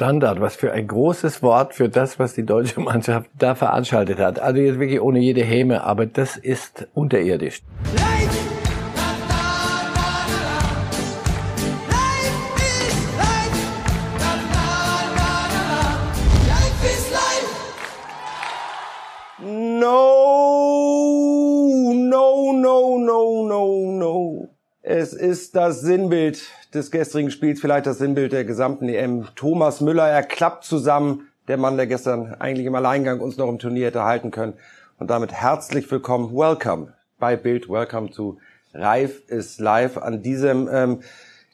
Standard, was für ein großes Wort für das, was die deutsche Mannschaft da veranstaltet hat. Also jetzt wirklich ohne jede Häme, aber das ist unterirdisch. No, Es ist das Sinnbild des gestrigen Spiels, vielleicht das Sinnbild der gesamten EM. Thomas Müller, er klappt zusammen. Der Mann, der gestern eigentlich im Alleingang uns noch im Turnier hätte halten können. Und damit herzlich willkommen, welcome bei Bild, welcome zu Reif ist live an diesem ähm,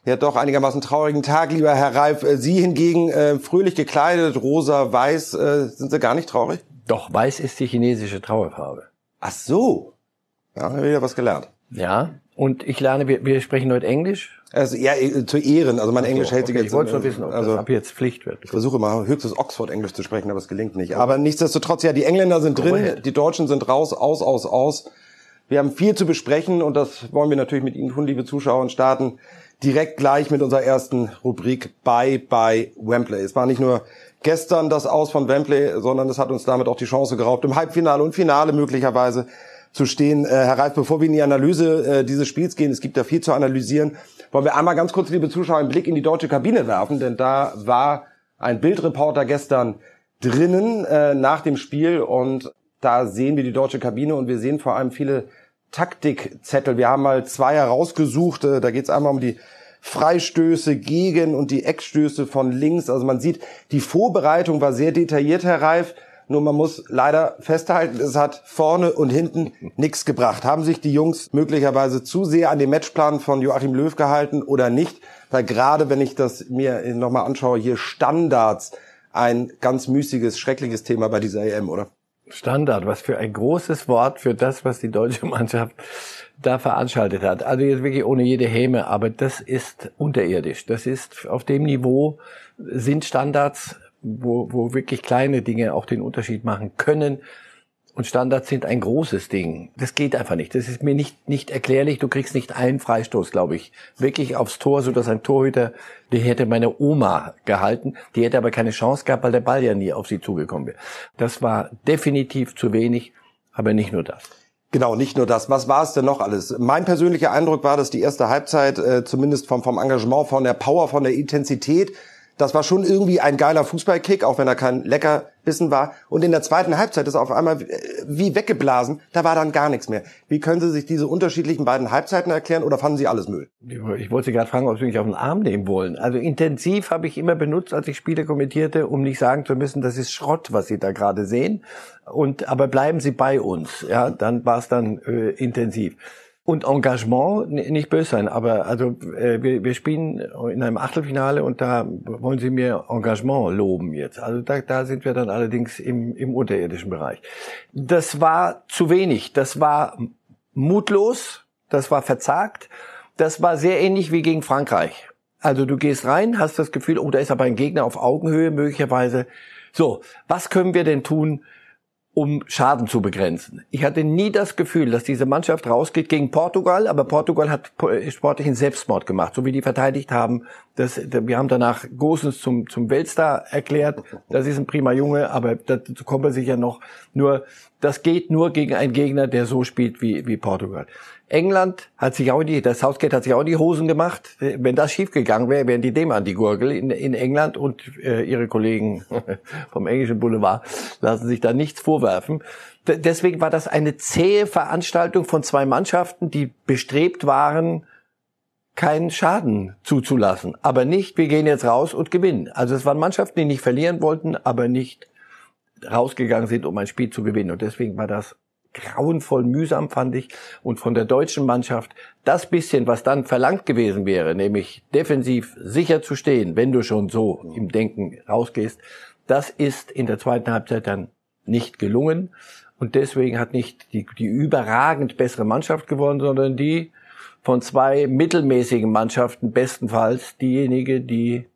ja doch einigermaßen traurigen Tag, lieber Herr Reif. Äh, Sie hingegen äh, fröhlich gekleidet, rosa, weiß, äh, sind Sie gar nicht traurig? Doch, weiß ist die chinesische Trauerfarbe. Ach so. Ja, haben wir wieder was gelernt. Ja, und ich lerne, wir, wir sprechen heute Englisch. Also ja, äh, zu Ehren. Also mein so, Englisch hält okay, sich jetzt. Ich wollte schon wissen, ob also, das ab jetzt Pflicht wird. Ich versuche mal höchstes Oxford-Englisch zu sprechen, aber es gelingt nicht. Aber nichtsdestotrotz, ja, die Engländer sind drin, Korrekt. die Deutschen sind raus, aus, aus, aus. Wir haben viel zu besprechen und das wollen wir natürlich mit Ihnen tun, liebe Zuschauer, und starten direkt gleich mit unserer ersten Rubrik Bye Bye Wembley. Es war nicht nur gestern das Aus von Wembley, sondern es hat uns damit auch die Chance geraubt, im Halbfinale und Finale möglicherweise zu stehen. Äh, Herr Reif, bevor wir in die Analyse äh, dieses Spiels gehen, es gibt da viel zu analysieren, wollen wir einmal ganz kurz, liebe Zuschauer, einen Blick in die deutsche Kabine werfen, denn da war ein Bildreporter gestern drinnen äh, nach dem Spiel und da sehen wir die deutsche Kabine und wir sehen vor allem viele Taktikzettel. Wir haben mal zwei herausgesucht. Äh, da geht es einmal um die Freistöße gegen und die Eckstöße von links. Also man sieht, die Vorbereitung war sehr detailliert, Herr Reif. Nur man muss leider festhalten, es hat vorne und hinten nichts gebracht. Haben sich die Jungs möglicherweise zu sehr an den Matchplan von Joachim Löw gehalten oder nicht? Weil gerade wenn ich das mir nochmal anschaue, hier Standards, ein ganz müßiges, schreckliches Thema bei dieser EM, oder? Standard, was für ein großes Wort für das, was die deutsche Mannschaft da veranstaltet hat. Also jetzt wirklich ohne jede Häme, aber das ist unterirdisch. Das ist auf dem Niveau sind Standards, wo, wo wirklich kleine Dinge auch den Unterschied machen können. Und Standards sind ein großes Ding. Das geht einfach nicht. Das ist mir nicht, nicht erklärlich. Du kriegst nicht einen Freistoß, glaube ich, wirklich aufs Tor, so dass ein Torhüter, die hätte meine Oma gehalten. Die hätte aber keine Chance gehabt, weil der Ball ja nie auf sie zugekommen wäre. Das war definitiv zu wenig, aber nicht nur das. Genau, nicht nur das. Was war es denn noch alles? Mein persönlicher Eindruck war, dass die erste Halbzeit, äh, zumindest vom, vom Engagement, von der Power, von der Intensität, das war schon irgendwie ein geiler Fußballkick, auch wenn er kein Leckerbissen war. Und in der zweiten Halbzeit ist auf einmal äh, wie weggeblasen, da war dann gar nichts mehr. Wie können Sie sich diese unterschiedlichen beiden Halbzeiten erklären oder fanden Sie alles Müll? Ich wollte Sie gerade fragen, ob Sie mich auf den Arm nehmen wollen. Also intensiv habe ich immer benutzt, als ich Spiele kommentierte, um nicht sagen zu müssen, das ist Schrott, was Sie da gerade sehen. Und aber bleiben Sie bei uns. Ja, dann war es dann äh, intensiv. Und Engagement, nicht böse sein, aber also äh, wir, wir spielen in einem Achtelfinale und da wollen Sie mir Engagement loben jetzt. Also da, da sind wir dann allerdings im, im unterirdischen Bereich. Das war zu wenig, das war mutlos, das war verzagt, das war sehr ähnlich wie gegen Frankreich. Also du gehst rein, hast das Gefühl, oh, da ist aber ein Gegner auf Augenhöhe möglicherweise. So, was können wir denn tun, um Schaden zu begrenzen. Ich hatte nie das Gefühl, dass diese Mannschaft rausgeht gegen Portugal, aber Portugal hat po- sportlichen Selbstmord gemacht, so wie die verteidigt haben. Das, wir haben danach Gosens zum, zum Weltstar erklärt. Das ist ein prima Junge, aber dazu kommen wir sicher noch. Nur, das geht nur gegen einen Gegner, der so spielt wie, wie Portugal. England hat sich auch die, das Southgate hat sich auch die Hosen gemacht. Wenn das schiefgegangen wäre, wären die dem an die Gurgel in, in England und äh, ihre Kollegen vom englischen Boulevard lassen sich da nichts vorwerfen. D deswegen war das eine zähe Veranstaltung von zwei Mannschaften, die bestrebt waren, keinen Schaden zuzulassen. Aber nicht, wir gehen jetzt raus und gewinnen. Also es waren Mannschaften, die nicht verlieren wollten, aber nicht rausgegangen sind, um ein Spiel zu gewinnen. Und deswegen war das grauenvoll mühsam, fand ich. Und von der deutschen Mannschaft das bisschen, was dann verlangt gewesen wäre, nämlich defensiv sicher zu stehen, wenn du schon so im Denken rausgehst, das ist in der zweiten Halbzeit dann nicht gelungen. Und deswegen hat nicht die, die überragend bessere Mannschaft gewonnen, sondern die von zwei mittelmäßigen Mannschaften bestenfalls diejenige, die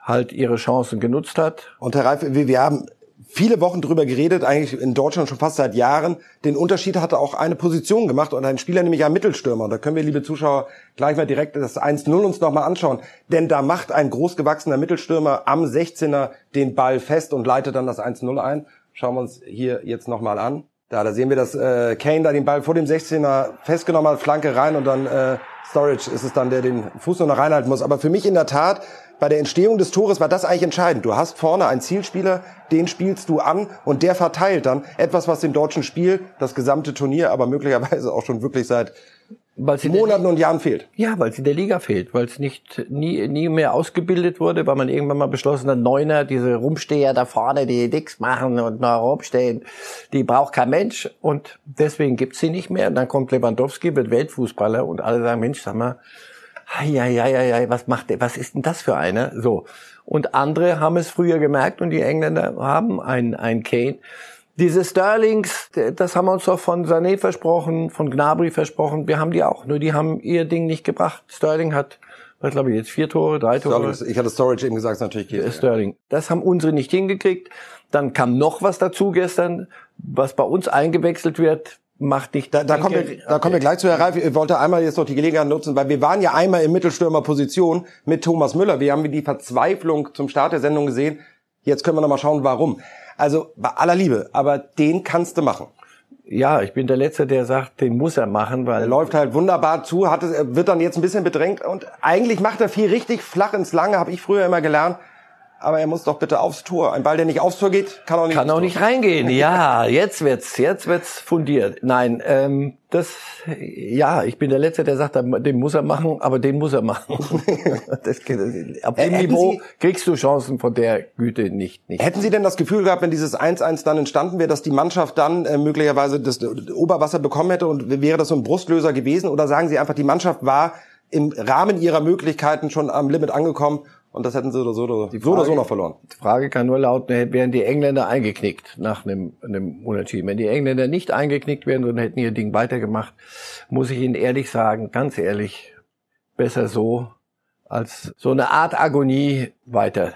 halt ihre Chancen genutzt hat. Und Herr Reif, wir, wir haben viele Wochen drüber geredet, eigentlich in Deutschland schon fast seit Jahren. Den Unterschied hatte auch eine Position gemacht und ein Spieler, nämlich ein Mittelstürmer. Da können wir, liebe Zuschauer, gleich mal direkt das 1-0 uns nochmal anschauen. Denn da macht ein großgewachsener Mittelstürmer am 16er den Ball fest und leitet dann das 1-0 ein. Schauen wir uns hier jetzt nochmal an. Da, da sehen wir, dass äh, Kane da den Ball vor dem 16er festgenommen hat, Flanke rein und dann äh, Storage ist es dann, der den Fuß noch reinhalten muss. Aber für mich in der Tat, bei der Entstehung des Tores war das eigentlich entscheidend. Du hast vorne einen Zielspieler, den spielst du an und der verteilt dann etwas, was dem deutschen Spiel das gesamte Turnier, aber möglicherweise auch schon wirklich seit Monaten und Jahren fehlt. Ja, weil es in der Liga fehlt, weil es nicht nie, nie mehr ausgebildet wurde, weil man irgendwann mal beschlossen hat, Neuner, diese Rumsteher da vorne, die nichts machen und noch rumstehen, die braucht kein Mensch und deswegen gibt's sie nicht mehr. Und dann kommt Lewandowski, wird Weltfußballer und alle sagen, Mensch, sag mal, ja, ja, ja, ja, was macht der, was ist denn das für einer? So. Und andere haben es früher gemerkt und die Engländer haben einen, einen Kane. Diese Sterlings, das haben wir uns doch von Sané versprochen, von Gnabry versprochen. Wir haben die auch, nur die haben ihr Ding nicht gebracht. Sterling hat, was glaube ich jetzt vier Tore, drei Tore. Ich hatte Storage eben gesagt, natürlich geht. Sterling. Das haben unsere nicht hingekriegt. Dann kam noch was dazu gestern, was bei uns eingewechselt wird macht nicht. Da, da, kommen wir, da kommen wir gleich zu, Herr Reif. Ich wollte einmal jetzt noch die Gelegenheit nutzen, weil wir waren ja einmal in Mittelstürmerposition mit Thomas Müller. Wir haben die Verzweiflung zum Start der Sendung gesehen. Jetzt können wir noch mal schauen, warum. Also bei aller Liebe, aber den kannst du machen. Ja, ich bin der Letzte, der sagt, den muss er machen, weil er läuft halt wunderbar zu, hat es, wird dann jetzt ein bisschen bedrängt und eigentlich macht er viel richtig flach ins Lange, habe ich früher immer gelernt aber er muss doch bitte aufs Tor. Ein Ball, der nicht aufs Tor geht, kann auch nicht. Kann auch nicht reingehen. Ja, jetzt wird's, jetzt wird's fundiert. Nein, ähm, das, ja, ich bin der Letzte, der sagt, den muss er machen, aber den muss er machen. das, auf dem Niveau Sie, kriegst du Chancen von der Güte nicht, nicht. Hätten Sie denn das Gefühl gehabt, wenn dieses 1-1 dann entstanden wäre, dass die Mannschaft dann äh, möglicherweise das Oberwasser bekommen hätte und wäre das so ein Brustlöser gewesen? Oder sagen Sie einfach, die Mannschaft war im Rahmen ihrer Möglichkeiten schon am Limit angekomkom und das hätten sie oder so oder, Frage, so, oder so noch verloren. Die Frage kann nur lauten, wären die Engländer eingeknickt nach einem, einem Unentschieden. Wenn die Engländer nicht eingeknickt wären, sondern hätten ihr Ding weitergemacht, muss ich Ihnen ehrlich sagen, ganz ehrlich, besser so als so eine Art Agonie weiter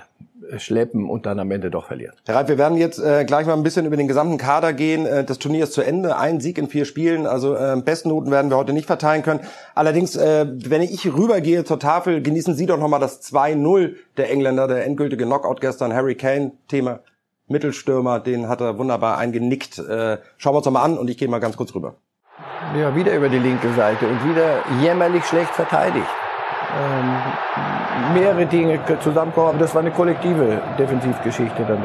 schleppen und dann am Ende doch verlieren. Herr Reif, wir werden jetzt äh, gleich mal ein bisschen über den gesamten Kader gehen. Äh, das Turnier ist zu Ende, ein Sieg in vier Spielen, also äh, Bestnoten werden wir heute nicht verteilen können. Allerdings, äh, wenn ich rübergehe zur Tafel, genießen Sie doch nochmal das 2-0 der Engländer, der endgültige Knockout gestern, Harry Kane, Thema Mittelstürmer, den hat er wunderbar eingenickt. Äh, schauen wir uns doch mal an und ich gehe mal ganz kurz rüber. Ja, wieder über die linke Seite und wieder jämmerlich schlecht verteidigt ähm, mehrere Dinge zusammenkommen. Aber das war eine kollektive Defensivgeschichte dann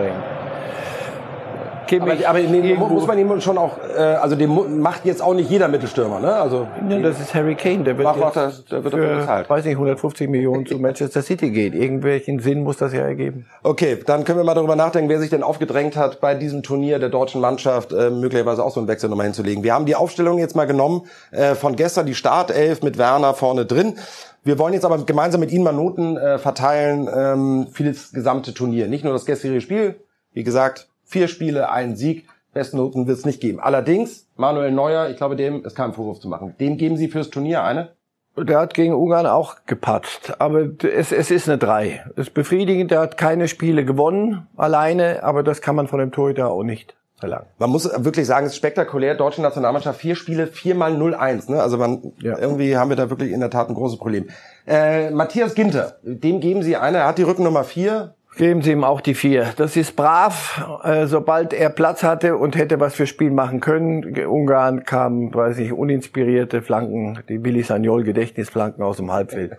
dahin. Aber, aber den muss man ihm schon auch, äh, also den macht jetzt auch nicht jeder Mittelstürmer, ne? Also ja, das ist Harry Kane, der wird, macht, jetzt das, der wird für, bezahlt. weiß nicht, 150 Millionen zu Manchester City geht. Irgendwelchen Sinn muss das ja ergeben. Okay, dann können wir mal darüber nachdenken, wer sich denn aufgedrängt hat, bei diesem Turnier der deutschen Mannschaft äh, möglicherweise auch so einen Wechsel nochmal hinzulegen. Wir haben die Aufstellung jetzt mal genommen äh, von gestern, die Startelf mit Werner vorne drin. Wir wollen jetzt aber gemeinsam mit Ihnen mal Noten äh, verteilen ähm, für das gesamte Turnier. Nicht nur das gestrige Spiel. Wie gesagt, vier Spiele, ein Sieg. Besten Noten wird es nicht geben. Allerdings, Manuel Neuer, ich glaube, dem ist kein Vorwurf zu machen. Dem geben Sie fürs Turnier eine? Der hat gegen Ungarn auch gepatzt, aber es, es ist eine drei. Es ist befriedigend, der hat keine Spiele gewonnen, alleine, aber das kann man von dem Torhüter auch nicht verlangen. Man muss wirklich sagen, es ist spektakulär. Deutsche Nationalmannschaft, vier Spiele, viermal 0-1. Ne? Also man, ja. irgendwie haben wir da wirklich in der Tat ein großes Problem. Äh, Matthias Ginter, dem geben Sie eine. Er hat die Rückennummer vier. Geben Sie ihm auch die vier. Das ist brav. Äh, sobald er Platz hatte und hätte was für Spiel machen können, Ungarn kam, weiß ich, uninspirierte Flanken, die Willi Sagnol Gedächtnisflanken aus dem Halbfeld.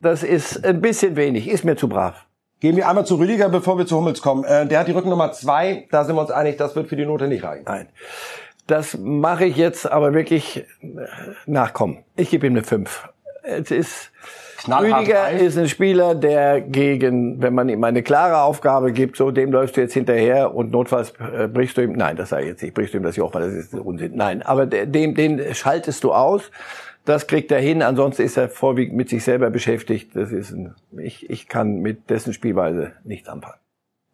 Das ist ein bisschen wenig, ist mir zu brav. Gehen wir einmal zu Rüdiger, bevor wir zu Hummels kommen. Äh, der hat die Rückennummer zwei. Da sind wir uns einig, das wird für die Note nicht reichen. Nein. Das mache ich jetzt aber wirklich nachkommen. Ich gebe ihm eine fünf. Es ist, Rüdiger ist ein Spieler, der gegen, wenn man ihm eine klare Aufgabe gibt, so dem läufst du jetzt hinterher und notfalls äh, brichst du ihm, nein, das sage ich jetzt nicht, brichst du ihm das Joch, weil das ist Unsinn. Nein, aber dem, den schaltest du aus das kriegt er hin, ansonsten ist er vorwiegend mit sich selber beschäftigt. Das ist ein, ich, ich kann mit dessen Spielweise nichts anfangen.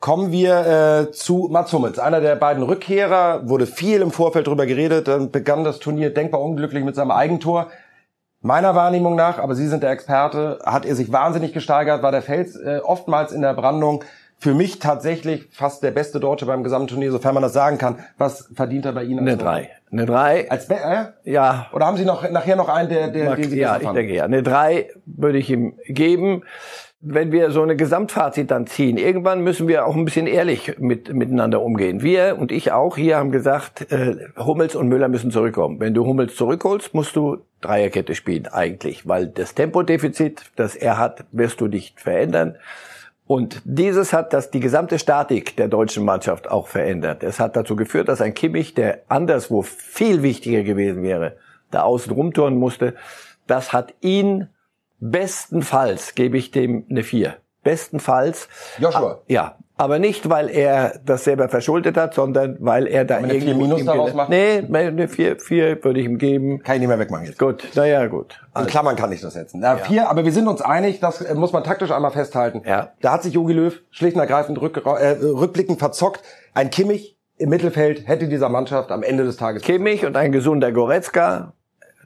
Kommen wir äh, zu Mats Hummels, einer der beiden Rückkehrer, wurde viel im Vorfeld drüber geredet, dann begann das Turnier denkbar unglücklich mit seinem Eigentor. Meiner Wahrnehmung nach, aber Sie sind der Experte, hat er sich wahnsinnig gesteigert, war der Fels äh, oftmals in der Brandung. für mich tatsächlich fast der beste Deutsche beim gesamten Turnier, sofern man das sagen kann. Was verdient er bei Ihnen? Eine drei. Eine drei. Als äh? Ja. Oder haben Sie noch nachher noch einen, der, der den Sie Ja, ich denke ja. Eine drei würde ich ihm geben. Wenn wir so eine Gesamtfazit dann ziehen, irgendwann müssen wir auch ein bisschen ehrlich mit, miteinander umgehen. Wir und ich auch hier haben gesagt, äh, Hummels und Müller müssen zurückkommen. Wenn du Hummels zurückholst, musst du Dreierkette spielen eigentlich, weil das Tempodefizit, das er hat, wirst du nicht verändern. Und dieses hat das die gesamte Statik der deutschen Mannschaft auch verändert. Es hat dazu geführt, dass ein Kimmich, der anderswo viel wichtiger gewesen wäre, da außen rumturnen musste, das hat ihn bestenfalls, gebe ich dem eine vier. Bestenfalls. Joshua. Ja, aber nicht, weil er das selber verschuldet hat, sondern weil er da irgendwie... Vier Minus daraus macht? Nee, eine vier, vier würde ich ihm geben. Kann ich nicht mehr wegmachen jetzt. Gut, naja, gut. Also. In Klammern kann ich das setzen. Ja, vier, aber wir sind uns einig, das äh, muss man taktisch einmal festhalten. Ja. Da hat sich Jogi Löw schlicht und ergreifend rück, äh, rückblickend verzockt. Ein Kimmich im Mittelfeld hätte dieser Mannschaft am Ende des Tages... Kimmich und ein gesunder Goretzka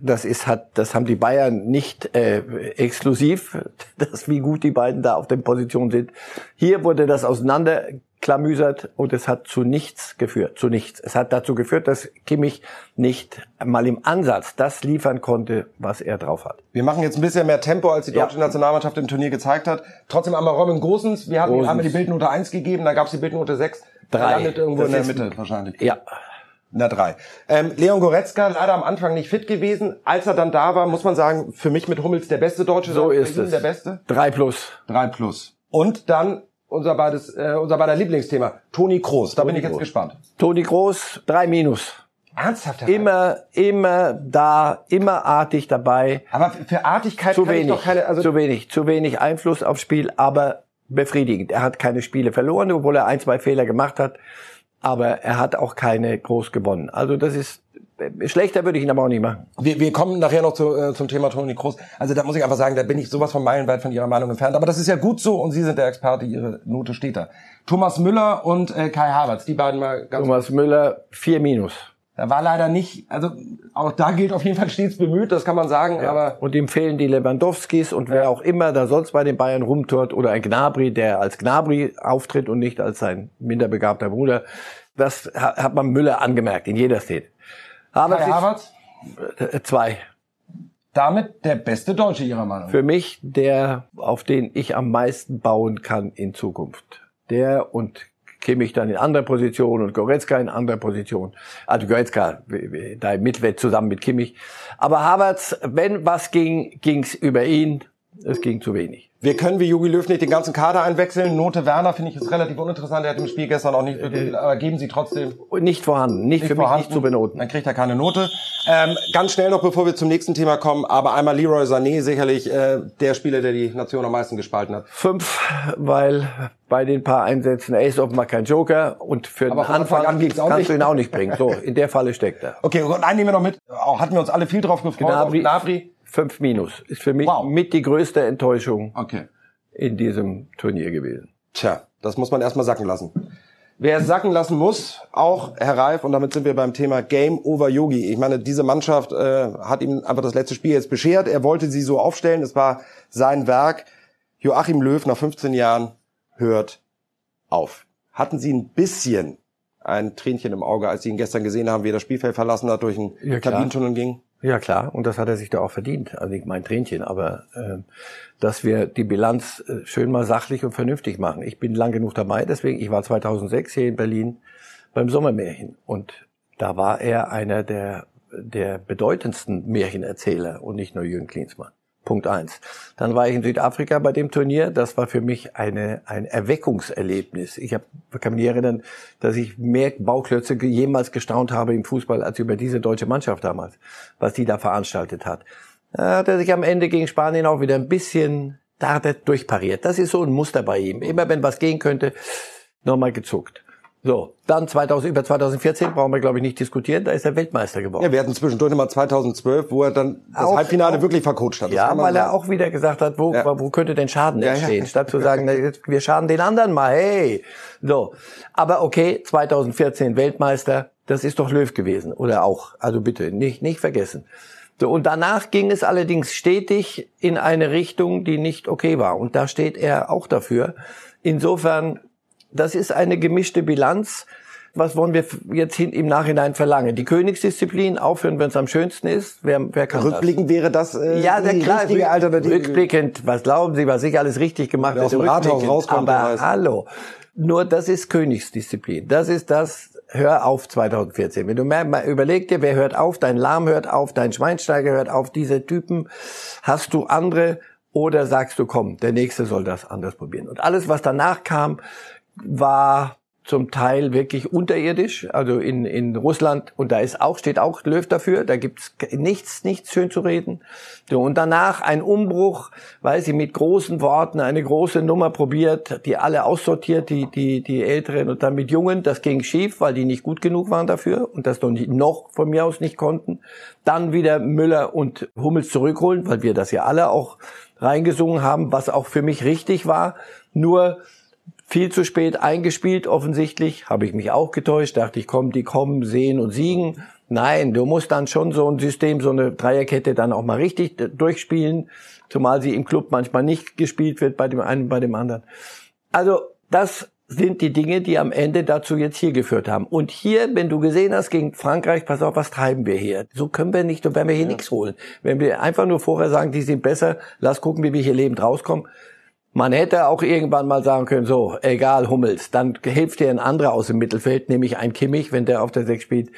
das ist hat das haben die Bayern nicht äh, exklusiv, das wie gut die beiden da auf den Positionen sind. Hier wurde das auseinanderklamüsert und es hat zu nichts geführt, zu nichts. Es hat dazu geführt, dass Kimmich nicht mal im Ansatz das liefern konnte, was er drauf hat. Wir machen jetzt ein bisschen mehr Tempo, als die deutsche ja. Nationalmannschaft im Turnier gezeigt hat. Trotzdem einmal Robin Gosens, wir haben, haben die Bildnote 1 gegeben, da gab es die Bildnote 6. Drei. Der landet irgendwo das in der Mitte wahrscheinlich. Ja, na drei. Ähm, Leon Goretzka leider am Anfang nicht fit gewesen. Als er dann da war, muss man sagen, für mich mit Hummels der beste Deutsche. So ist es. Der beste. Drei plus. Drei plus. Und dann unser beides, äh, unser beider Lieblingsthema, Toni Kroos. Da Toni bin ich jetzt Groß. gespannt. Toni Kroos, drei minus. Ernsthaft? Immer, immer da, immer artig dabei. Aber für Artigkeit zu wenig, doch keine, also zu wenig, zu wenig Einfluss aufs Spiel, aber befriedigend. Er hat keine Spiele verloren, obwohl er ein, zwei Fehler gemacht hat aber er hat auch keine groß gewonnen. Also das ist schlechter würde ich ihn aber auch nicht machen. Wir, wir kommen nachher noch zu, äh, zum Thema Toni Kroos. Also da muss ich einfach sagen, da bin ich sowas von meilenweit von Ihrer Meinung entfernt. Aber das ist ja gut so und Sie sind der Experte, Ihre Note steht da. Thomas Müller und äh, Kai Havertz, die beiden mal ganz Thomas Müller, vier Minus. Da war leider nicht, also auch da gilt auf jeden Fall stets bemüht, das kann man sagen, ja. aber. Und ihm fehlen die Lewandowskis und wer auch immer da sonst bei den Bayern rumtort oder ein Gnabry, der als Gnabry auftritt und nicht als sein minderbegabter Bruder. Das hat man Müller angemerkt in jeder Szene. Aber Kai Havertz? Äh, zwei. Damit der beste Deutsche Ihrer Meinung? Für mich der, auf den ich am meisten bauen kann in Zukunft. Der und Kimmich dann in anderer Position und Goretzka in anderer Position. Also Goretzka da im Mittelwelt zusammen mit Kimmich. Aber Havertz, wenn was ging, ging's über ihn. Es ging zu wenig. Wir können wie Jogi Löw nicht den ganzen Kader einwechseln. Note Werner finde ich ist relativ uninteressant. Er hat im Spiel gestern auch nicht wirklich, aber geben Sie trotzdem. Nicht vorhanden. Nicht, nicht für vorhanden. mich nicht zu benoten. Dann kriegt er keine Note. Ähm, ganz schnell noch, bevor wir zum nächsten Thema kommen, aber einmal Leroy Sané, sicherlich äh, der Spieler, der die Nation am meisten gespalten hat. Fünf, weil bei den paar Einsätzen, er ist offenbar kein Joker und für aber den Anfang, Anfang an kannst nicht. du ihn auch nicht bringen. So, in der Falle steckt er. Okay, und einen nehmen wir noch mit. Auch hatten wir uns alle viel drauf gefreut. Gnabry, Gnabry. Fünf minus. Ist für mich wow. mit die größte Enttäuschung. Okay in diesem Turnier gewesen. Tja, das muss man erstmal sacken lassen. Wer es sacken lassen muss, auch Herr Reif, und damit sind wir beim Thema Game over Yogi. Ich meine, diese Mannschaft äh, hat ihm einfach das letzte Spiel jetzt beschert. Er wollte sie so aufstellen, es war sein Werk. Joachim Löw nach 15 Jahren hört auf. Hatten Sie ein bisschen ein Tränchen im Auge, als Sie ihn gestern gesehen haben, wie er das Spielfeld verlassen hat, durch einen ja, Kabinentunnel ging? Ja klar, und das hat er sich da auch verdient. Also nicht mein Tränchen, aber äh, dass wir die Bilanz äh, schön mal sachlich und vernünftig machen. Ich bin lang genug dabei, deswegen, ich war 2006 hier in Berlin beim Sommermärchen und da war er einer der, der bedeutendsten Märchenerzähler und nicht nur Jürgen Klinsmann. Punkt eins. Dann war ich in Südafrika bei dem Turnier. Das war für mich eine, ein Erweckungserlebnis. Ich hab, kann mich erinnern, dass ich mehr Bauklötze jemals gestaunt habe im Fußball als über diese deutsche Mannschaft damals, was die da veranstaltet hat. Da hat er sich am Ende gegen Spanien auch wieder ein bisschen, da er durchpariert. Das ist so ein Muster bei ihm. Immer wenn was gehen könnte, nochmal gezuckt. So, dann 2000, über 2014 brauchen wir, glaube ich, nicht diskutieren. Da ist er Weltmeister geworden. Ja, wir hatten zwischendurch nochmal 2012, wo er dann das auch, Halbfinale auch, wirklich vercoacht hat. Das ja, weil er auch wieder gesagt hat, wo, ja. wo könnte denn Schaden ja, entstehen? Ja. Statt zu sagen, wir schaden den anderen mal, hey. So, aber okay, 2014 Weltmeister, das ist doch Löw gewesen. Oder auch, also bitte, nicht, nicht vergessen. So, und danach ging es allerdings stetig in eine Richtung, die nicht okay war. Und da steht er auch dafür. Insofern das ist eine gemischte Bilanz. Was wollen wir jetzt im Nachhinein verlangen? Die Königsdisziplin aufhören, wenn es am schönsten ist? Wer, wer kann Rückblickend das? wäre das äh, ja, die klar, richtige Alternative. Rückblickend, was glauben Sie, was ich alles richtig gemacht habe? Aus dem Rathaus rauskommt. Aber hallo, nur das ist Königsdisziplin. Das ist das, hör auf 2014. Wenn du mehr, mal überleg dir, wer hört auf, dein Lahm hört auf, dein Schweinsteiger hört auf, diese Typen, hast du andere oder sagst du, komm, der nächste soll das anders probieren. Und alles, was danach kam, war zum Teil wirklich unterirdisch, also in, in Russland, und da ist auch, steht auch Löw dafür, da gibt's nichts, nichts schön zu reden. So, und danach ein Umbruch, weil sie mit großen Worten eine große Nummer probiert, die alle aussortiert, die, die, die Älteren und dann mit Jungen, das ging schief, weil die nicht gut genug waren dafür und das noch, nicht, noch von mir aus nicht konnten. Dann wieder Müller und Hummels zurückholen, weil wir das ja alle auch reingesungen haben, was auch für mich richtig war. Nur viel zu spät eingespielt, offensichtlich. Habe ich mich auch getäuscht. Dachte ich, komm, die kommen, sehen und siegen. Nein, du musst dann schon so ein System, so eine Dreierkette dann auch mal richtig durchspielen. Zumal sie im Club manchmal nicht gespielt wird bei dem einen, bei dem anderen. Also, das sind die Dinge, die am Ende dazu jetzt hier geführt haben. Und hier, wenn du gesehen hast gegen Frankreich, pass auf, was treiben wir hier? So können wir nicht, so werden wir hier ja. nichts holen. Wenn wir einfach nur vorher sagen, die sind besser, lass gucken, wie wir hier lebend rauskommen, man hätte auch irgendwann mal sagen können, so, egal Hummels, dann hilft dir ein anderer aus dem Mittelfeld, nämlich ein Kimmich, wenn der auf der Sechs spielt.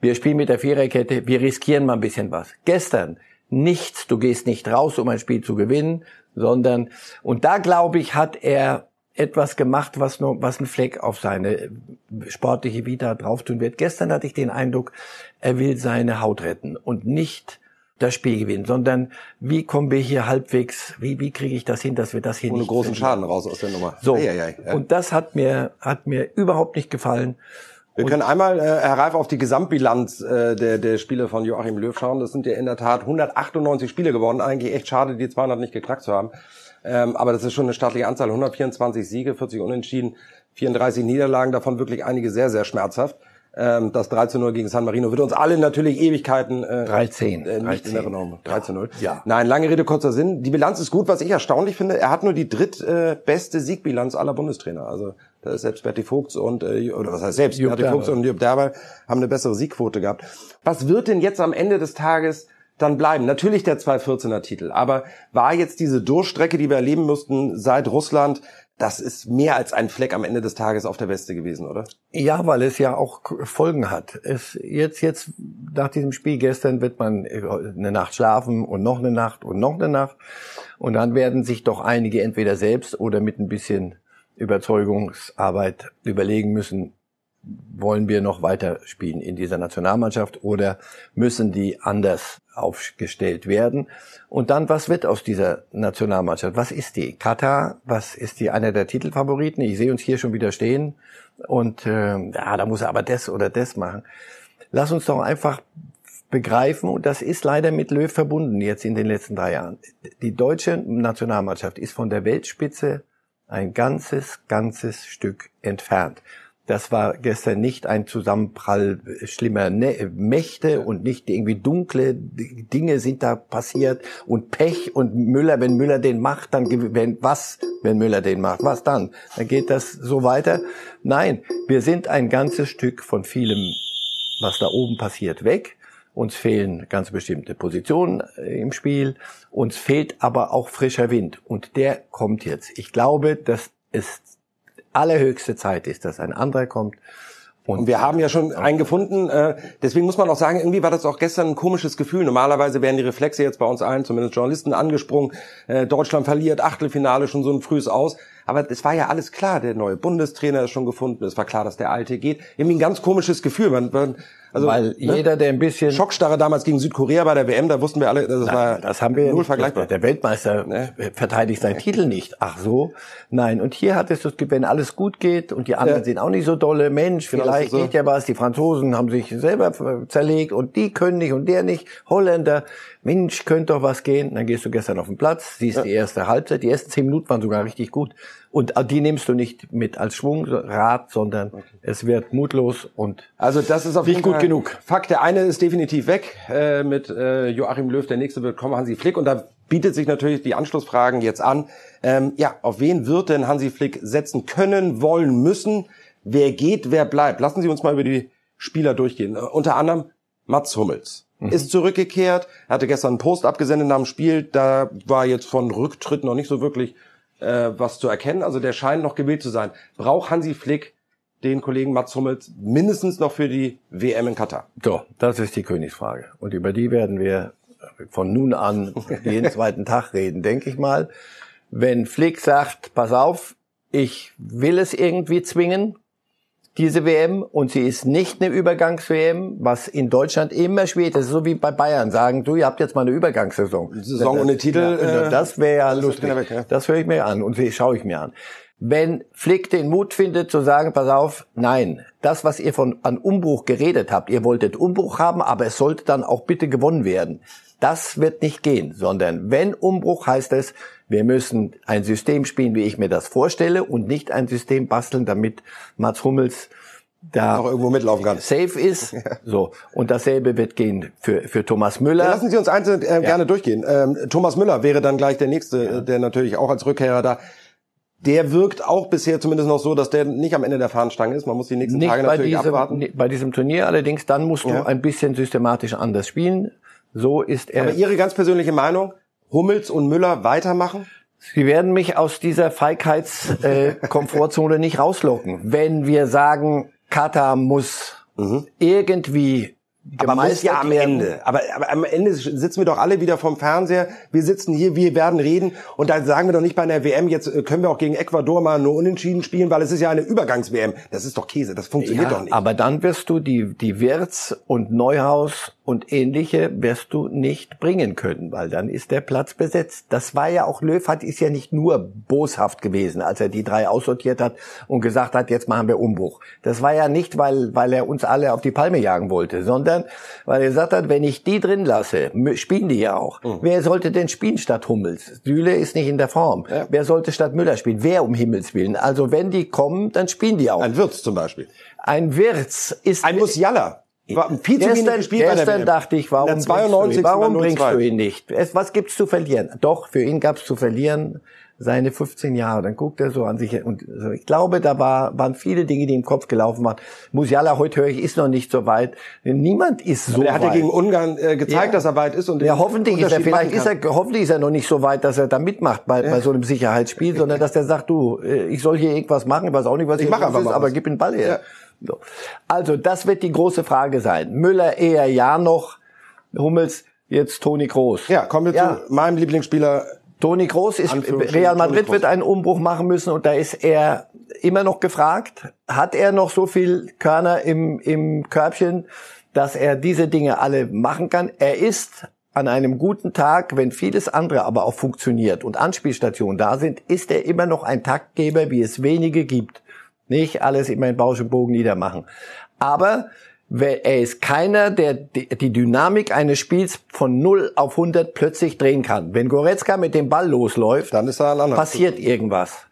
Wir spielen mit der Viererkette, wir riskieren mal ein bisschen was. Gestern nichts, du gehst nicht raus, um ein Spiel zu gewinnen, sondern, und da glaube ich, hat er etwas gemacht, was nur, was ein Fleck auf seine sportliche Vita drauf tun wird. Gestern hatte ich den Eindruck, er will seine Haut retten und nicht das Spiel gewinnen, sondern wie kommen wir hier halbwegs, wie, wie kriege ich das hin, dass wir das hier Ohne nicht großen Schaden raus aus der Nummer. So. Ei, ei, ei. Und das hat mir, hat mir überhaupt nicht gefallen. Wir können einmal, äh, Herr Reif, auf die Gesamtbilanz äh, der, der Spiele von Joachim Löw schauen. Das sind ja in der Tat 198 Spiele geworden. Eigentlich echt schade, die 200 nicht geknackt zu haben. Ähm, aber das ist schon eine staatliche Anzahl. 124 Siege, 40 Unentschieden, 34 Niederlagen, davon wirklich einige sehr, sehr schmerzhaft. Ähm, das 3 zu 0 gegen San Marino wird uns alle natürlich Ewigkeiten äh, 13. Äh, nicht 13. in Erinnerung. 3 zu 0. Ja. Nein, lange Rede, kurzer Sinn. Die Bilanz ist gut. Was ich erstaunlich finde, er hat nur die drittbeste äh, Siegbilanz aller Bundestrainer. Also da ist selbst Berti Vogts und, äh, oder was heißt selbst, Jupp Berti Vogts und Jupp Derber haben eine bessere Siegquote gehabt. Was wird denn jetzt am Ende des Tages dann bleiben. Natürlich der 214er Titel, aber war jetzt diese Durchstrecke, die wir erleben mussten seit Russland, das ist mehr als ein Fleck am Ende des Tages auf der Weste gewesen, oder? Ja, weil es ja auch Folgen hat. Es jetzt jetzt nach diesem Spiel gestern wird man eine Nacht schlafen und noch eine Nacht und noch eine Nacht und dann werden sich doch einige entweder selbst oder mit ein bisschen Überzeugungsarbeit überlegen müssen, wollen wir noch weiter spielen in dieser Nationalmannschaft oder müssen die anders aufgestellt werden? Und dann, was wird aus dieser Nationalmannschaft? Was ist die? Katar, was ist die einer der Titelfavoriten? Ich sehe uns hier schon wieder stehen und äh, ja, da muss er aber das oder das machen. Lass uns doch einfach begreifen, und das ist leider mit Löw verbunden jetzt in den letzten drei Jahren. Die deutsche Nationalmannschaft ist von der Weltspitze ein ganzes, ganzes Stück entfernt. Das war gestern nicht ein Zusammenprall schlimmer ne Mächte und nicht irgendwie dunkle Dinge sind da passiert und Pech und Müller, wenn Müller den macht, dann wenn was, wenn Müller den macht, was dann? Dann geht das so weiter. Nein, wir sind ein ganzes Stück von vielem, was da oben passiert, weg. Uns fehlen ganz bestimmte Positionen äh, im Spiel. Uns fehlt aber auch frischer Wind. Und der kommt jetzt. Ich glaube, dass es allerhöchste Zeit ist, dass ein anderer kommt. Und, und wir haben ja schon einen gefunden. Äh, deswegen muss man auch sagen, irgendwie war das auch gestern ein komisches Gefühl. Normalerweise wären die Reflexe jetzt bei uns allen, zumindest Journalisten, angesprungen. Äh, Deutschland verliert, Achtelfinale schon so ein frühes Aus. Aber es war ja alles klar. Der neue Bundestrainer ist schon gefunden. Es war klar, dass der alte geht. Irgendwie ein ganz komisches Gefühl. Man, man also, Weil ne? jeder, der ein bisschen... Schockstarre damals gegen Südkorea bei der WM, da wussten wir alle, das Na, war das haben wir null vergleichbar. Der Weltmeister ne? verteidigt seinen Titel nicht. Ach so? Nein. Und hier hat es das, wenn alles gut geht und die anderen ja. sind auch nicht so dolle, Mensch, genau, vielleicht so. geht ja was. Die Franzosen haben sich selber zerlegt und die können nicht und der nicht. Holländer, Mensch, könnte doch was gehen. Dann gehst du gestern auf den Platz, siehst ja. die erste Halbzeit. Die ersten zehn Minuten waren sogar richtig gut. Und die nimmst du nicht mit als Schwungrad, sondern okay. es wird mutlos und also das ist auf jeden gut genug. Fakt, der eine ist definitiv weg äh, mit äh, Joachim Löw, der nächste wird kommen, Hansi Flick und da bietet sich natürlich die Anschlussfragen jetzt an. Ähm, ja, auf wen wird denn Hansi Flick setzen können, wollen, müssen? Wer geht, wer bleibt? Lassen Sie uns mal über die Spieler durchgehen. Uh, unter anderem Mats Hummels mhm. ist zurückgekehrt. Er hatte gestern einen Post abgesendet nach dem Spiel. Da war jetzt von Rücktritt noch nicht so wirklich äh, was zu erkennen. Also der scheint noch gewählt zu sein. Braucht Hansi Flick den Kollegen Mats Hummels mindestens noch für die WM in Katar? So, das ist die Königsfrage. Und über die werden wir von nun an jeden zweiten Tag reden, denke ich mal. Wenn Flick sagt, pass auf, ich will es irgendwie zwingen, diese WM und sie ist nicht eine Übergangs-WM, was in Deutschland immer schwierig ist, so wie bei Bayern sagen, du, ihr habt jetzt mal eine Übergangssaison. Saison ohne Titel. Ja, das wäre ja lustig. Weg, ja. Das höre ich mir an und schaue ich mir an. Wenn Flick den Mut findet zu sagen, pass auf, nein, das, was ihr von an Umbruch geredet habt, ihr wolltet Umbruch haben, aber es sollte dann auch bitte gewonnen werden. Das wird nicht gehen, sondern wenn Umbruch heißt es, wir müssen ein System spielen, wie ich mir das vorstelle und nicht ein System basteln, damit Mats Hummels da auch irgendwo mitlaufen kann. Safe ist. So. Und dasselbe wird gehen für, für Thomas Müller. Ja, lassen Sie uns einzeln äh, gerne durchgehen. Ähm, Thomas Müller wäre dann gleich der nächste, ja. der natürlich auch als Rückkehrer da. Der wirkt auch bisher zumindest noch so, dass der nicht am Ende der Fahnenstange ist. Man muss die nächsten nicht Tage natürlich diesem, abwarten. Bei diesem Turnier allerdings, dann musst du ein bisschen systematisch anders spielen. So ist er. Aber Ihre ganz persönliche Meinung? Hummels und Müller weitermachen? Sie werden mich aus dieser Feigheitskomfortzone äh, nicht rauslocken. Wenn wir sagen, Katar muss mhm. irgendwie aber muss ja am Ende. Aber, aber am Ende sitzen wir doch alle wieder vom Fernseher. Wir sitzen hier, wir werden reden. Und da sagen wir doch nicht bei einer WM, jetzt äh, können wir auch gegen Ecuador mal nur unentschieden spielen, weil es ist ja eine Übergangs-WM. Das ist doch Käse. Das funktioniert ja, doch nicht. Aber dann wirst du die, die Wirts und Neuhaus und ähnliche wirst du nicht bringen können, weil dann ist der Platz besetzt. Das war ja auch, Löw hat, ist ja nicht nur boshaft gewesen, als er die drei aussortiert hat und gesagt hat, jetzt machen wir Umbruch. Das war ja nicht, weil, weil er uns alle auf die Palme jagen wollte, sondern weil er gesagt hat, wenn ich die drin lasse, spielen die ja auch. Mhm. Wer sollte denn spielen statt Hummels? Süle ist nicht in der Form. Ja. Wer sollte statt Müller spielen? Wer um Himmels Willen? Also wenn die kommen, dann spielen die auch. Ein Wirtz zum Beispiel. Ein Wirtz ist... Ein Musiala. Viel zu gestern, gespielt gestern dachte ich, warum, 92, warum bringst du ihn nicht? Was gibt's zu verlieren? Doch, für ihn gab's zu verlieren seine 15 Jahre. Dann guckt er so an sich und ich glaube, da war, waren viele Dinge, die im Kopf gelaufen waren. Musiala, heute höre ich, ist noch nicht so weit. Niemand ist so Aber er hat weit. ja gegen Ungarn äh, gezeigt, ja. dass er weit ist und ja, hoffentlich ist er vielleicht ist er hoffentlich ist er noch nicht so weit, dass er da mitmacht bei, ja. bei so einem Sicherheitsspiel, sondern dass er sagt, du, äh, ich soll hier irgendwas machen, ich weiß auch nicht, was ich mache, aber gib den Ball her. Ja. So. Also, das wird die große Frage sein. Müller eher ja noch, Hummels jetzt Toni Groß. Ja, kommen wir ja. zu meinem Lieblingsspieler. Toni Groß ist, Real Madrid wird einen Umbruch machen müssen und da ist er immer noch gefragt. Hat er noch so viel Körner im, im Körbchen, dass er diese Dinge alle machen kann? Er ist an einem guten Tag, wenn vieles andere aber auch funktioniert und Anspielstationen da sind, ist er immer noch ein Taktgeber, wie es wenige gibt. Nicht alles immer in Bausch und Bogen niedermachen. Aber er ist keiner, der die Dynamik eines Spiels von 0 auf 100 plötzlich drehen kann. Wenn Goretzka mit dem Ball losläuft, dann ist er ein passiert irgendwas.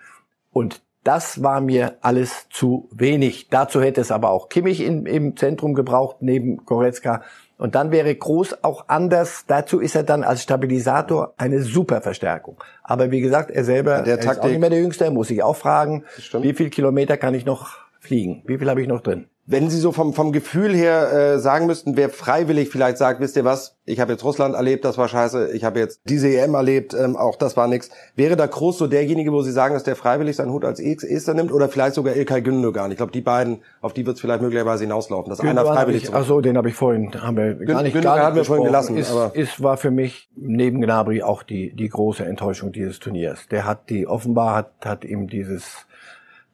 Und das war mir alles zu wenig. Dazu hätte es aber auch Kimmich in, im Zentrum gebraucht, neben Goretzka. Und dann wäre Groß auch anders. Dazu ist er dann als Stabilisator eine super Verstärkung. Aber wie gesagt, er selber ja, der er ist auch nicht mehr der Jüngste, muss ich auch fragen, wie viel Kilometer kann ich noch fliegen? Wie viel habe ich noch drin? Wenn Sie so vom, vom Gefühl her äh, sagen müssten, wer freiwillig vielleicht sagt, wisst ihr was, ich habe jetzt Russland erlebt, das war scheiße, ich habe jetzt diese EM erlebt, ähm, auch das war nix. Wäre da Kroos so derjenige, wo Sie sagen, dass der freiwillig seinen Hut als Ester nimmt oder vielleicht sogar Ilkay Gündogan? Ich glaube, die beiden, auf die wird es vielleicht möglicherweise hinauslaufen, dass Gündogan einer freiwillig... Ich, ach so, den habe ich vorhin, haben wir Gün, gar nicht, Gündogan gar nicht haben wir vorhin gelassen. Ist, aber ist, war für mich neben Gnabry auch die, die große Enttäuschung dieses Turniers. Der hat die, offenbar hat, hat ihm dieses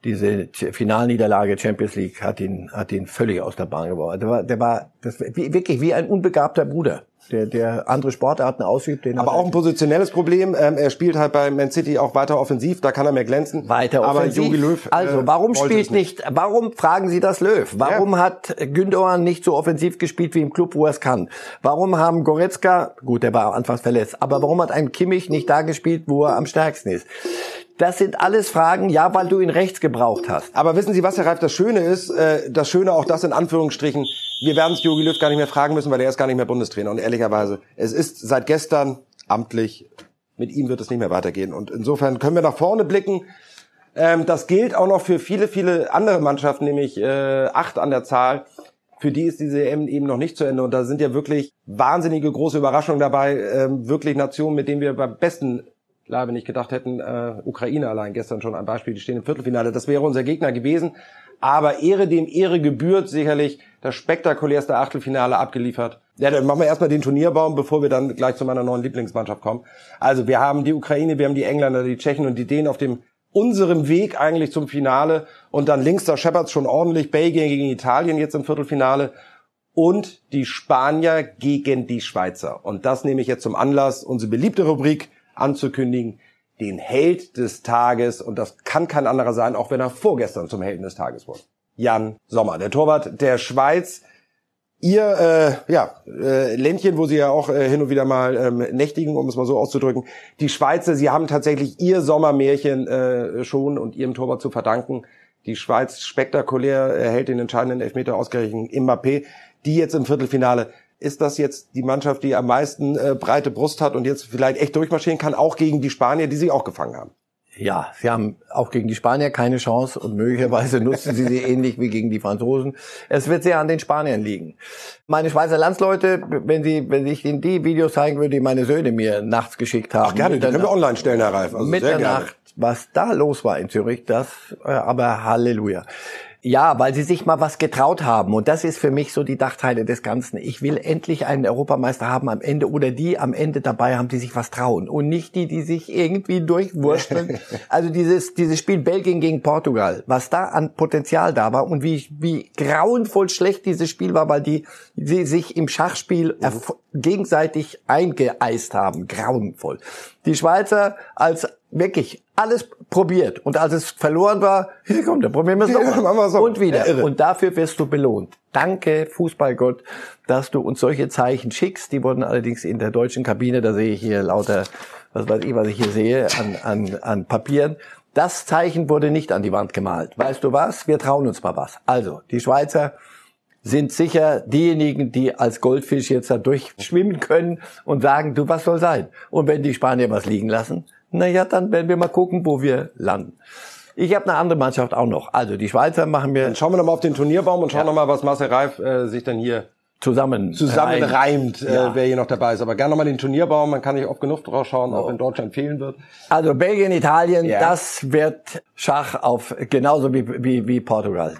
diese Finalniederlage Champions League hat ihn, hat ihn völlig aus der Bahn geworfen. Der war, der war das, wie, wirklich wie ein unbegabter Bruder, der, der andere Sportarten ausübt. Den Aber auch ein positionelles Problem. Ähm, er spielt halt bei Man City auch weiter offensiv, da kann er mehr glänzen. Weiter offensiv. Aber Jogi Löw. Äh, also, warum spielt nicht, warum fragen Sie das Löw? Warum ja. hat Gündogan nicht so offensiv gespielt wie im Club, wo er es kann? Warum haben Goretzka, gut, der war anfangs verletzt, aber warum hat ein Kimmich nicht da gespielt, wo er am stärksten ist? Das sind alles Fragen, ja, weil du ihn rechts gebraucht hast. Aber wissen Sie, was, Herr Reif, das Schöne ist, äh, das Schöne auch das in Anführungsstrichen, wir werden es Jogi Löw gar nicht mehr fragen müssen, weil er ist gar nicht mehr Bundestrainer. Und ehrlicherweise, es ist seit gestern amtlich, mit ihm wird es nicht mehr weitergehen. Und insofern können wir nach vorne blicken. Ähm, das gilt auch noch für viele, viele andere Mannschaften, nämlich äh, acht an der Zahl. Für die ist diese EM eben noch nicht zu Ende. Und da sind ja wirklich wahnsinnige große Überraschungen dabei. Ähm, wirklich Nationen, mit denen wir beim besten Leibe nicht gedacht hätten. Äh, Ukraine allein gestern schon ein Beispiel, die stehen im Viertelfinale. Das wäre unser Gegner gewesen. Aber Ehre dem Ehre gebührt sicherlich das spektakulärste Achtelfinale abgeliefert. Ja, dann machen wir erstmal den Turnierbaum, bevor wir dann gleich zu meiner neuen Lieblingsmannschaft kommen. Also wir haben die Ukraine, wir haben die Engländer, die Tschechen und die Dänen auf dem unserem Weg eigentlich zum Finale. Und dann links da Shepherds schon ordentlich, Belgien gegen Italien jetzt im Viertelfinale. Und die Spanier gegen die Schweizer. Und das nehme ich jetzt zum Anlass, unsere beliebte Rubrik anzukündigen den Held des Tages und das kann kein anderer sein, auch wenn er vorgestern zum Helden des Tages wurde. Jan Sommer, der Torwart der Schweiz. Ihr äh, ja, äh, Ländchen, wo Sie ja auch äh, hin und wieder mal ähm, nächtigen, um es mal so auszudrücken. Die Schweizer, Sie haben tatsächlich Ihr Sommermärchen äh, schon und Ihrem Torwart zu verdanken. Die Schweiz spektakulär erhält den entscheidenden Elfmeter ausgerechnet Mbappé, die jetzt im Viertelfinale ist das jetzt die Mannschaft, die am meisten äh, breite Brust hat und jetzt vielleicht echt durchmarschieren kann, auch gegen die Spanier, die sie auch gefangen haben. Ja, sie haben auch gegen die Spanier keine Chance und möglicherweise nutzen sie sie ähnlich wie gegen die Franzosen. Es wird sehr an den Spaniern liegen. Meine Schweizer Landsleute, wenn sie, wenn ich Ihnen die Videos zeigen würde, die meine Söhne mir nachts geschickt haben. Ach gerne, die können wir online stellen, Herr Reif. Also Mitternacht, was da los war in Zürich, das, äh, aber Halleluja. Ja, weil sie sich mal was getraut haben. Und das ist für mich so die Dachteile des Ganzen. Ich will endlich einen Europameister haben am Ende oder die am Ende dabei haben, die sich was trauen. Und nicht die, die sich irgendwie durchwursteln. also dieses, dieses Spiel Belgien gegen Portugal, was da an Potenzial da war und wie, wie grauenvoll schlecht dieses Spiel war, weil die, die sich im Schachspiel mhm. gegenseitig eingeeist haben. Grauenvoll. Die Schweizer als wirklich alles probiert. Und als es verloren war, hier kommt, da probieren wir es nochmal. Ja, und wieder. Ja, und dafür wirst du belohnt. Danke, Fußballgott, dass du uns solche Zeichen schickst. Die wurden allerdings in der deutschen Kabine, da sehe ich hier lauter, was weiß ich, was ich hier sehe, an, an, an Papieren. Das Zeichen wurde nicht an die Wand gemalt. Weißt du was? Wir trauen uns mal was. Also, die Schweizer sind sicher diejenigen, die als Goldfisch jetzt da durchschwimmen können und sagen, du, was soll sein? Und wenn die Spanier was liegen lassen, naja, dann werden wir mal gucken, wo wir landen. Ich habe eine andere Mannschaft auch noch. Also die Schweizer machen wir. Dann schauen wir nochmal auf den Turnierbaum und schauen ja. nochmal, was Marcel Reif äh, sich dann hier zusammen zusammen reimt, äh, ja. wer hier noch dabei ist. Aber gerne nochmal den Turnierbaum, man kann nicht oft genug drauf schauen, oh. auch in Deutschland fehlen wird. Also Belgien, Italien, ja. das wird Schach auf genauso wie, wie, wie Portugal.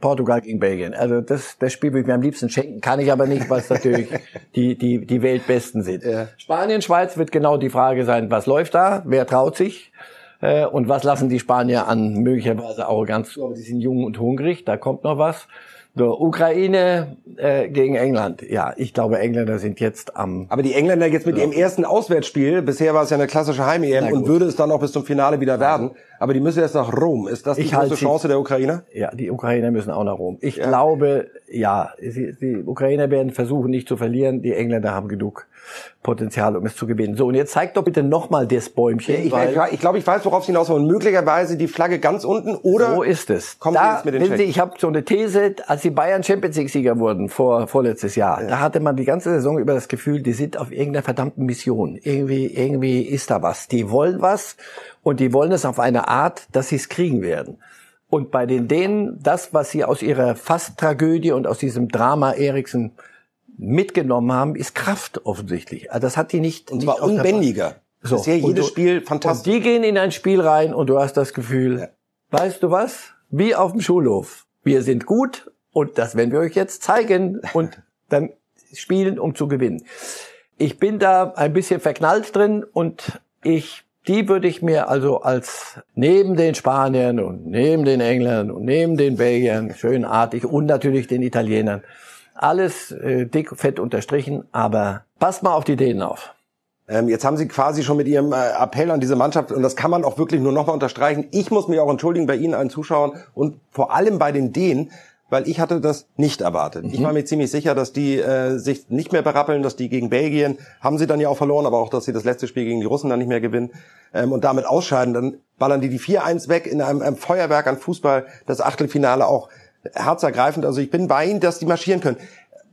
Portugal gegen Belgien. Also das, das Spiel würde ich mir am liebsten schenken, kann ich aber nicht, weil es natürlich die, die, die Weltbesten sind. Ja. Spanien, Schweiz wird genau die Frage sein, was läuft da, wer traut sich? Äh, und was lassen die Spanier an möglicherweise Arroganz zu? Aber die sind jung und hungrig, da kommt noch was. So, Ukraine äh, gegen England. Ja, ich glaube, Engländer sind jetzt am. Aber die Engländer jetzt mit ja. ihrem ersten Auswärtsspiel, bisher war es ja eine klassische Heim-EM und würde es dann auch bis zum Finale wieder werden. Aber die müssen jetzt nach Rom. Ist das die ich große Chance der Ukrainer? Ja, die Ukrainer müssen auch nach Rom. Ich ja. glaube, ja, die, die Ukrainer werden versuchen, nicht zu verlieren. Die Engländer haben genug Potenzial, um es zu gewinnen. So, und jetzt zeigt doch bitte nochmal das Bäumchen. Ich, ich, glaube, ich weiß, worauf Sie hinaus wollen. Möglicherweise die Flagge ganz unten oder... So ist es. Kommen da, Sie jetzt mit den Sie, ich habe so eine These, als die Bayern Champions League-Sieger wurden vor vorletztes Jahr, ja. da hatte man die ganze Saison über das Gefühl, die sind auf irgendeiner verdammten Mission. Irgendwie, irgendwie ist da was. Die wollen was und die wollen es auf eine Art, dass sie es kriegen werden. Und bei den Dänen, das, was sie aus ihrer Fast-Tragödie und aus diesem Drama Eriksen mitgenommen haben, ist Kraft offensichtlich. Also das hat die nicht. Und zwar nicht unbändiger. So. Das ist ja jedes du, Spiel fantastisch. Und die gehen in ein Spiel rein und du hast das Gefühl, ja. weißt du was? Wie auf dem Schulhof. Wir sind gut und das werden wir euch jetzt zeigen und dann spielen, um zu gewinnen. Ich bin da ein bisschen verknallt drin und ich, die würde ich mir also als neben den Spaniern und neben den Engländern und neben den Belgiern schönartig und natürlich den Italienern alles äh, dick, fett unterstrichen, aber passt mal auf die Dänen auf. Ähm, jetzt haben Sie quasi schon mit Ihrem äh, Appell an diese Mannschaft, und das kann man auch wirklich nur nochmal unterstreichen, ich muss mich auch entschuldigen bei Ihnen, allen Zuschauern, und vor allem bei den Dänen, weil ich hatte das nicht erwartet. Mhm. Ich war mir ziemlich sicher, dass die äh, sich nicht mehr berappeln, dass die gegen Belgien, haben sie dann ja auch verloren, aber auch, dass sie das letzte Spiel gegen die Russen dann nicht mehr gewinnen ähm, und damit ausscheiden. Dann ballern die die 4-1 weg in einem, einem Feuerwerk an Fußball, das Achtelfinale auch herzergreifend. Also ich bin bei Ihnen, dass die marschieren können.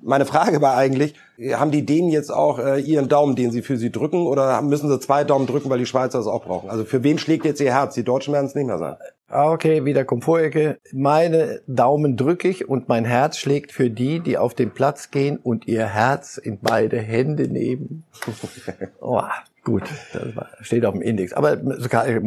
Meine Frage war eigentlich, haben die denen jetzt auch äh, ihren Daumen, den sie für sie drücken, oder müssen sie zwei Daumen drücken, weil die Schweizer es auch brauchen? Also für wen schlägt jetzt ihr Herz? Die Deutschen werden es nicht mehr sein. Ah, okay, wieder Komfortecke. Meine Daumen drücke ich und mein Herz schlägt für die, die auf den Platz gehen und ihr Herz in beide Hände nehmen. Oh, gut, das steht auf dem Index. Aber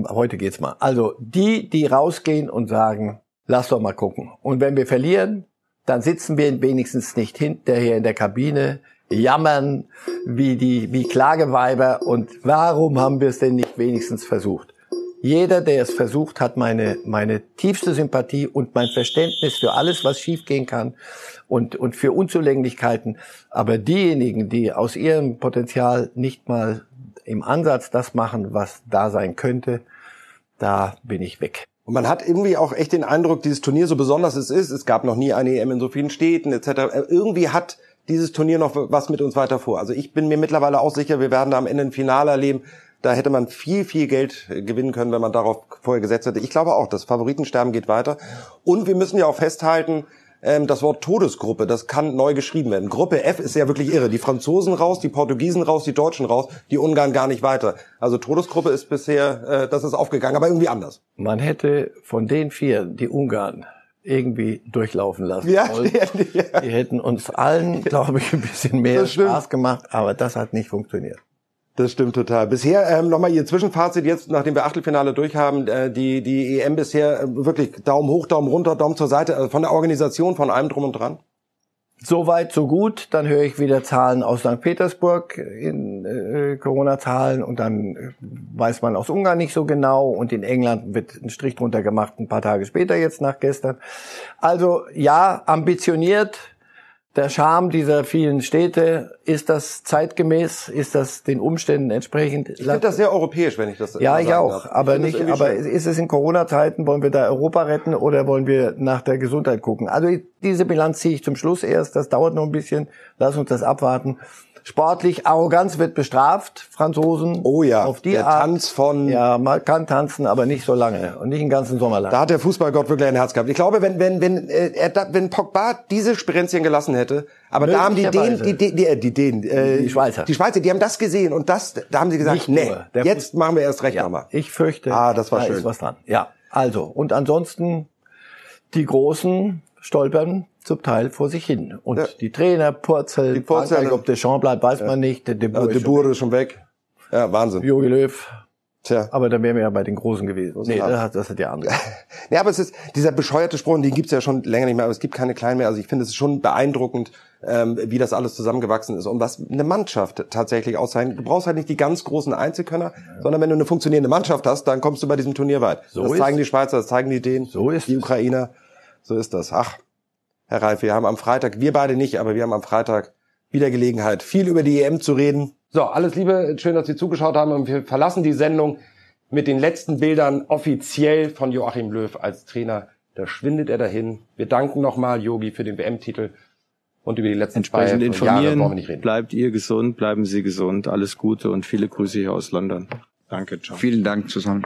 heute geht's mal. Also die, die rausgehen und sagen, lass doch mal gucken. Und wenn wir verlieren, dann sitzen wir wenigstens nicht hinterher in der Kabine, jammern wie die, wie Klageweiber und warum haben wir es denn nicht wenigstens versucht? Jeder, der es versucht, hat meine, meine tiefste Sympathie und mein Verständnis für alles, was schiefgehen kann und, und für Unzulänglichkeiten. Aber diejenigen, die aus ihrem Potenzial nicht mal im Ansatz das machen, was da sein könnte, da bin ich weg. Und man hat irgendwie auch echt den Eindruck, dieses Turnier, so besonders es ist, es gab noch nie eine EM in so vielen Städten etc., äh, irgendwie hat dieses Turnier noch was mit uns weiter vor. Also ich bin mir mittlerweile auch sicher, wir werden da am Ende ein Finale erleben. Da hätte man viel, viel Geld äh, gewinnen können, wenn man darauf vorher gesetzt hätte. Ich glaube auch, das Favoritensterben geht weiter. Und wir müssen ja auch festhalten, ähm, das Wort Todesgruppe, das kann neu geschrieben werden. Gruppe F ist ja wirklich irre. Die Franzosen raus, die Portugiesen raus, die Deutschen raus, die Ungarn gar nicht weiter. Also Todesgruppe ist bisher, äh, das ist aufgegangen, aber irgendwie anders. Man hätte von den vier die Ungarn irgendwie durchlaufen lassen. Ja, die, ja. die hätten uns allen, glaube ich, ein bisschen mehr Spaß gemacht, aber das hat nicht funktioniert. Das stimmt total. Bisher ähm, nochmal Ihr Zwischenfazit jetzt, nachdem wir Achtelfinale durchhaben, äh, die die EM bisher äh, wirklich Daumen hoch, Daumen runter, Daumen zur Seite, also von der Organisation, von allem drum und dran. Soweit, so gut. Dann höre ich wieder Zahlen aus St. Petersburg in äh, Corona-Zahlen und dann äh, weiß man aus Ungarn nicht so genau und in England wird ein Strich drunter gemacht ein paar Tage später jetzt nach gestern. Also ja, ambitioniert, der Charme dieser vielen Städte, ist das zeitgemäß, ist das den Umständen entsprechend? Ich finde das sehr europäisch, wenn ich das Ja, ich auch, darf. aber nicht, aber schön. ist es in Corona-Zeiten, wollen wir da Europa retten oder wollen wir nach der Gesundheit gucken? Also diese Bilanz ziehe ich zum Schluss erst, das dauert noch ein bisschen, lass uns das abwarten sportlich. Arroganz wird bestraft, Franzosen. Oh ja, auf die der Art. Tanz von... Ja, man kann tanzen, aber nicht so lange und nicht den ganzen Sommer lang. Da hat der Fußballgott wirklich ein Herz gehabt. Ich glaube, wenn, wenn, wenn, äh, er, wenn Pogba diese Sprenzchen gelassen hätte, aber da haben die den, die, die, die, äh, die, den, äh, die Schweizer. Die Schweizer, die haben das gesehen und das, da haben sie gesagt, nee, jetzt machen wir erst recht ja, nochmal. Ich fürchte, ah, das war da schön. ist was dran. Ja, also, und ansonsten die Großen stolpern zum Teil vor sich hin. Und ja. die Trainer purzeln, die purzeln ob Deschamps bleibt, weiß ja. man nicht. Der De Boer, ja, De Boer ist schon weg. Ja, Wahnsinn. Jogi Löw. Tja. Aber dann wären wir ja bei den Großen gewesen. Nee, das hat, das hat ja andere. nee, aber es ist, dieser bescheuerte Spruch, den gibt's ja schon länger nicht mehr, aber es gibt keine kleinen mehr. Also ich finde es ist schon beeindruckend, ähm, wie das alles zusammengewachsen ist und was eine Mannschaft tatsächlich auszeichnet. Du brauchst halt nicht die ganz großen Einzelkönner, ja. sondern wenn du eine funktionierende Mannschaft hast, dann kommst du bei diesem Turnier weit. So das zeigen die Schweizer, das zeigen die Dänen, so ist die Ukrainer. So ist das. Ach, Herr Reif, wir haben am Freitag, wir beide nicht, aber wir haben am Freitag wieder Gelegenheit, viel über die EM zu reden. So, alles Liebe, schön, dass Sie zugeschaut haben und wir verlassen die Sendung mit den letzten Bildern offiziell von Joachim Löw als Trainer. Da schwindet er dahin. Wir danken nochmal Yogi für den WM-Titel und über die letzten Entsprechend zwei informieren, Jahre nicht reden. Bleibt ihr gesund, bleiben Sie gesund, alles Gute und viele Grüße hier aus London. Danke, ciao. Vielen Dank zusammen.